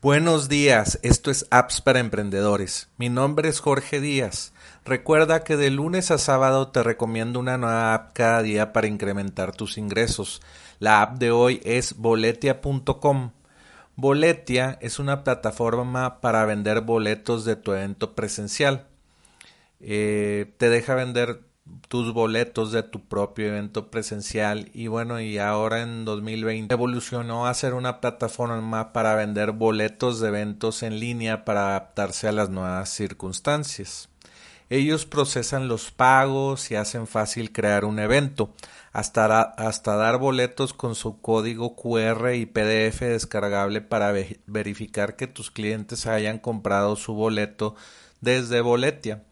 Buenos días, esto es Apps para Emprendedores. Mi nombre es Jorge Díaz. Recuerda que de lunes a sábado te recomiendo una nueva app cada día para incrementar tus ingresos. La app de hoy es boletia.com. Boletia es una plataforma para vender boletos de tu evento presencial. Eh, te deja vender tus boletos de tu propio evento presencial y bueno y ahora en 2020 evolucionó a ser una plataforma para vender boletos de eventos en línea para adaptarse a las nuevas circunstancias. Ellos procesan los pagos y hacen fácil crear un evento, hasta, hasta dar boletos con su código QR y PDF descargable para verificar que tus clientes hayan comprado su boleto desde Boletia.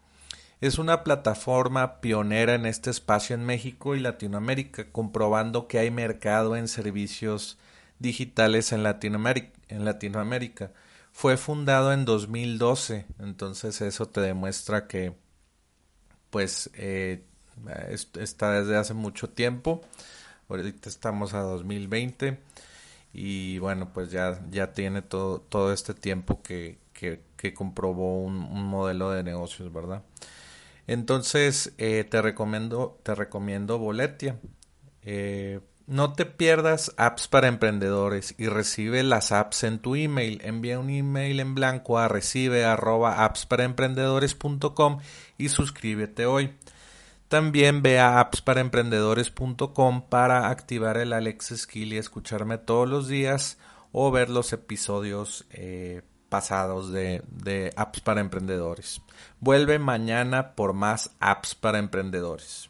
Es una plataforma pionera en este espacio en México y Latinoamérica, comprobando que hay mercado en servicios digitales en Latinoamérica. Fue fundado en 2012, entonces eso te demuestra que pues eh, está desde hace mucho tiempo. Ahorita estamos a 2020 y bueno, pues ya, ya tiene todo, todo este tiempo que, que, comprobó un, un modelo de negocios, ¿verdad? Entonces eh, te recomiendo, te recomiendo Boletia. Eh, no te pierdas apps para emprendedores y recibe las apps en tu email. Envía un email en blanco a recibe arroba y suscríbete hoy. También ve a appsparaemprendedores.com para activar el Alex Skill y escucharme todos los días o ver los episodios eh, pasados de, de apps para emprendedores. Vuelve mañana por más apps para emprendedores.